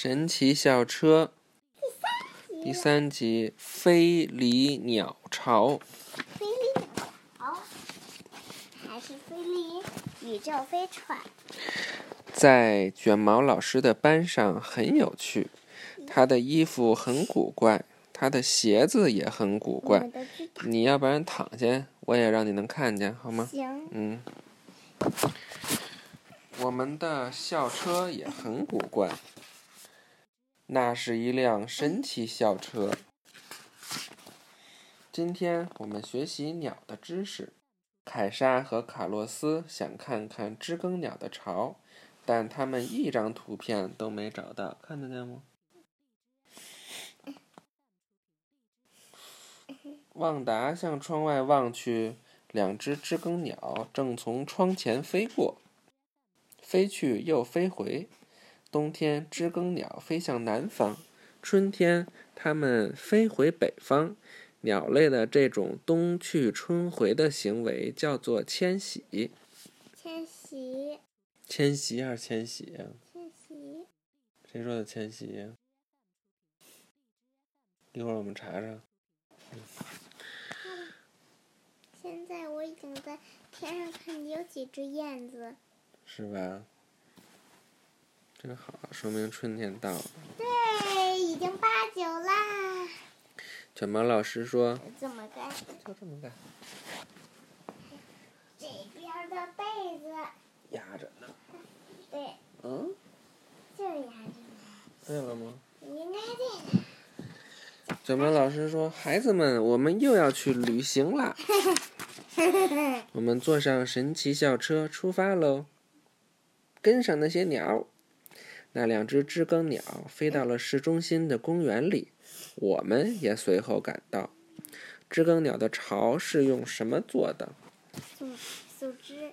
神奇校车第三集《飞离鸟巢》。飞离鸟巢还是飞离宇宙飞船？在卷毛老师的班上很有趣，他的衣服很古怪，他的鞋子也很古怪。你要不然躺下，我也让你能看见，好吗？行，嗯，我们的校车也很古怪，那是一辆神奇校车。今天我们学习鸟的知识。凯莎和卡洛斯想看看知更鸟的巢，但他们一张图片都没找到，看得见吗？旺达向窗外望去，两只知更鸟正从窗前飞过，飞去又飞回。冬天，知更鸟飞向南方；春天，它们飞回北方。鸟类的这种冬去春回的行为叫做迁徙。迁徙，迁徙还是迁徙呀？迁徙，谁说的迁徙呀？一会儿我们查查。现在我已经在天上看见有几只燕子。是吧？真好，说明春天到了。对，已经八九啦。卷毛老师说这么干，：“就这么干，这边的被子，压着呢。对，嗯，就是压着呢，对了吗？应该对的。卷毛老师说：“孩子们，我们又要去旅行啦！我们坐上神奇校车出发喽！跟上那些鸟。那两只知更鸟飞到了市中心的公园里，我们也随后赶到。知更鸟的巢是用什么做的？树树枝，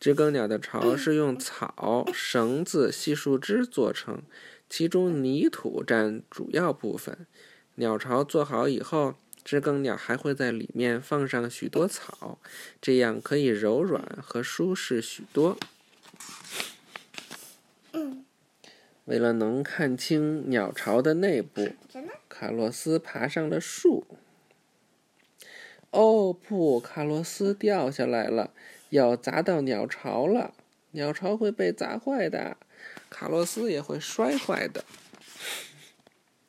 知更鸟的巢是用草、绳子、细树枝做成，其中泥土占主要部分。鸟巢做好以后，知更鸟还会在里面放上许多草，这样可以柔软和舒适许多。嗯，为了能看清鸟巢的内部，卡洛斯爬上了树。哦不，卡洛斯掉下来了，要砸到鸟巢了。鸟巢会被砸坏的，卡洛斯也会摔坏的。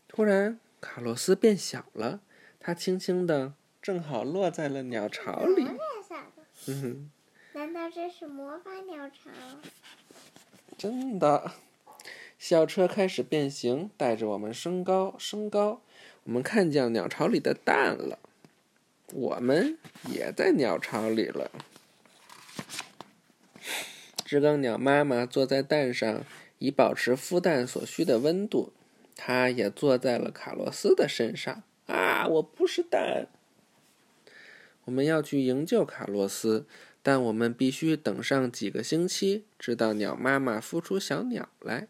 突然，卡洛斯变小了，他轻轻的，正好落在了鸟巢里。难道这是魔法鸟巢？真的。校车开始变形，带着我们升高，升高。我们看见鸟巢里的蛋了，我们也在鸟巢里了。知更鸟妈妈坐在蛋上，以保持孵蛋所需的温度。它也坐在了卡洛斯的身上。啊，我不是蛋！我们要去营救卡洛斯，但我们必须等上几个星期，直到鸟妈妈孵出小鸟来。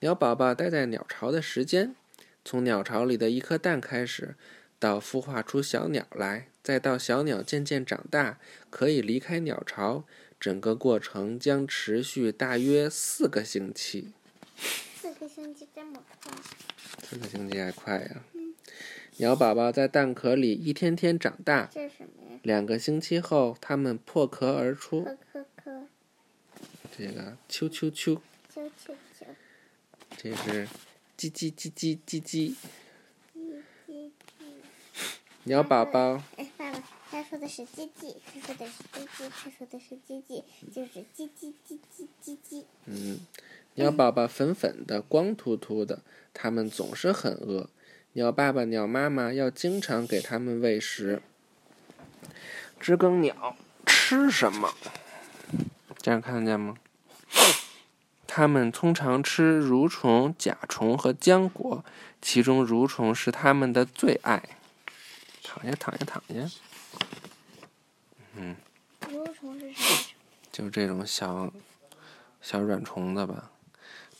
鸟宝宝待在鸟巢的时间，从鸟巢里的一颗蛋开始，到孵化出小鸟来，再到小鸟渐渐长大，可以离开鸟巢，整个过程将持续大约四个星期。四个星期这么快？四个星期还快呀！鸟宝宝在蛋壳里一天天长大，这是什么呀？两个星期后，它们破壳而出。这个啾啾啾，啾啾啾，这是叽叽叽叽叽叽。鸟宝宝，哎，爸爸，他说的是叽叽，他说的是叽叽，他说的是叽叽，就是叽叽叽叽叽叽。嗯，鸟宝宝粉粉的，光秃秃的，它们总是很饿。鸟爸爸、鸟妈妈要经常给它们喂食。知更鸟吃什么？这样看得见吗？它们通常吃蠕虫、甲虫和浆果，其中蠕虫是它们的最爱。躺下，躺下，躺下。嗯，蠕虫是什么虫？就这种小小软虫子吧。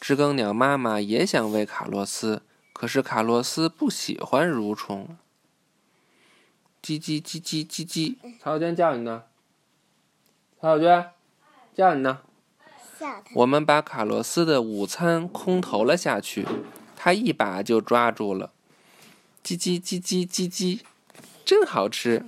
知更鸟妈妈也想喂卡洛斯，可是卡洛斯不喜欢蠕虫。叽叽叽叽叽叽，曹小娟叫你呢。曹小娟，叫你呢。我们把卡洛斯的午餐空投了下去，他一把就抓住了。叽叽叽叽叽叽，真好吃！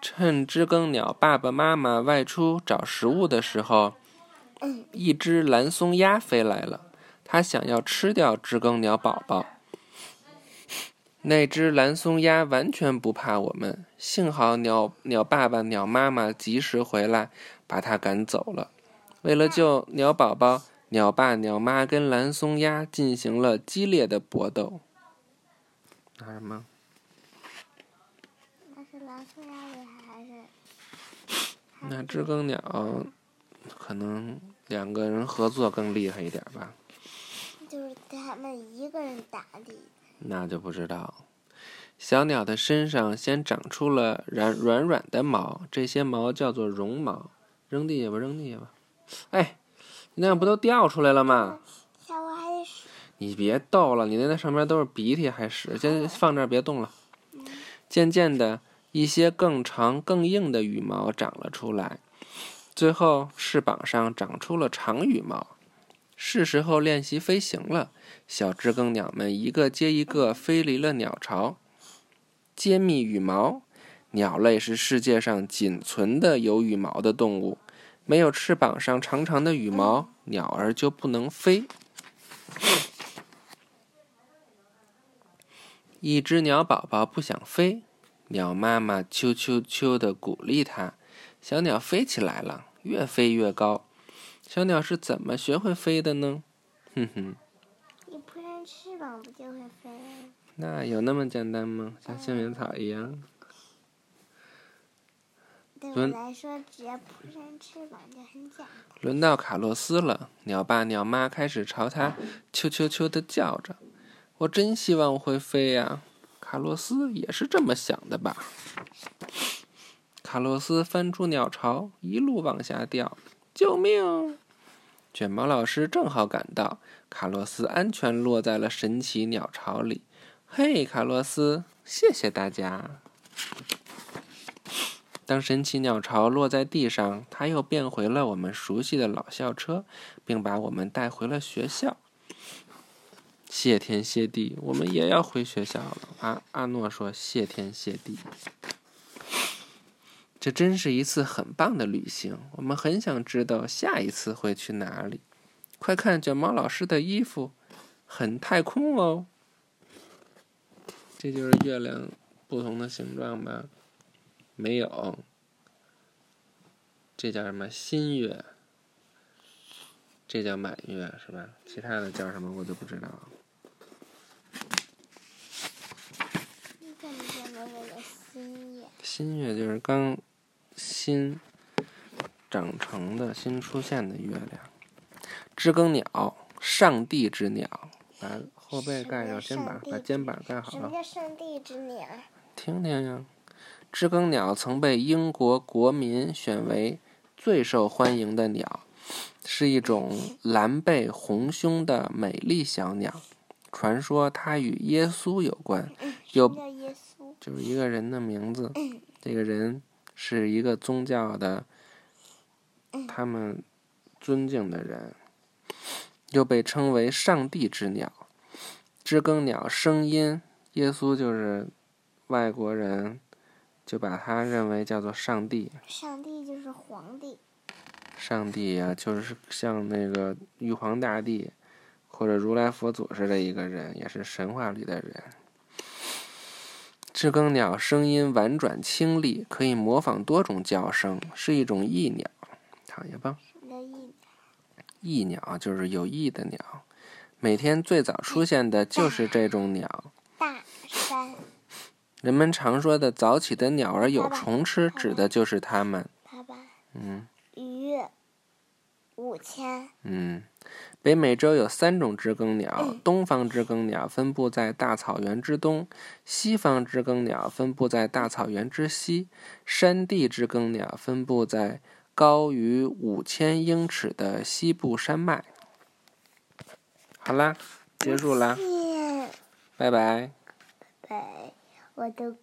趁知更鸟爸爸妈妈外出找食物的时候，一只蓝松鸦飞来了，它想要吃掉知更鸟宝宝。那只蓝松鸦完全不怕我们，幸好鸟鸟爸爸、鸟妈妈及时回来，把它赶走了。为了救鸟宝宝，鸟爸、鸟妈跟蓝松鸦进行了激烈的搏斗。拿什么？那是蓝松鸦厉害还是？那知更鸟可能两个人合作更厉害一点吧。就是他们一个人打的。那就不知道。小鸟的身上先长出了软软软的毛，这些毛叫做绒毛。扔地下吧，扔地下吧。哎，你那不都掉出来了吗？你别逗了，你那那上面都是鼻涕还屎，先放这儿别动了。渐渐的，一些更长更硬的羽毛长了出来，最后翅膀上长出了长羽毛。是时候练习飞行了。小知更鸟们一个接一个飞离了鸟巢。揭秘羽毛，鸟类是世界上仅存的有羽毛的动物。没有翅膀上长长的羽毛，鸟儿就不能飞。一只鸟宝宝不想飞，鸟妈妈啾啾啾的鼓励它，小鸟飞起来了，越飞越高。小鸟是怎么学会飞的呢？哼哼。你扑上翅膀不就会飞了？那有那么简单吗？像幸运草一样？对我轮来说，只要扑上翅膀就很简单。轮到卡洛斯了，鸟爸鸟妈开始朝他啾啾啾的叫着。我真希望我会飞呀！卡洛斯也是这么想的吧？卡洛斯翻出鸟巢，一路往下掉。救命！卷毛老师正好赶到，卡洛斯安全落在了神奇鸟巢里。嘿，卡洛斯，谢谢大家。当神奇鸟巢落在地上，它又变回了我们熟悉的老校车，并把我们带回了学校。谢天谢地，我们也要回学校了。阿阿诺说：“谢天谢地。”这真是一次很棒的旅行，我们很想知道下一次会去哪里。快看卷毛老师的衣服，很太空哦。这就是月亮不同的形状吧？没有，这叫什么新月？这叫满月是吧？其他的叫什么我就不知道了。新月就是刚新长成的、新出现的。月亮。知更鸟，上帝之鸟，把后背盖上，肩膀把肩膀盖好了。什么叫上帝之鸟？听听呀，知更鸟曾被英国国民选为最受欢迎的。鸟，是一种蓝背红胸的。美丽小鸟。传说它与耶稣有关，有？就是一个人的。名字。这个人是一个宗教的，他们尊敬的人，又被称为上帝之鸟。知更鸟声音，耶稣就是外国人，就把他认为叫做上帝。上帝就是皇帝。上帝呀、就是像那个玉皇大帝或者如来佛祖似的一个人，也是神话里的人。知更鸟声音婉转清丽，可以模仿多种叫声，是一种异鸟。躺下吧。什么叫翼？异鸟就是有翼的鸟，每天最早出现的就是这种鸟。大山。人们常说的早起的鸟儿有虫吃，指的就是它们。爸爸。嗯鱼。五千。嗯，北美洲有三种知更鸟：东方知更鸟分布在大草原之东，西方知更鸟分布在大草原之西，山地知更鸟分布在高于五千英尺的西部山脉。好啦，结束啦，耶！拜拜。拜，我的。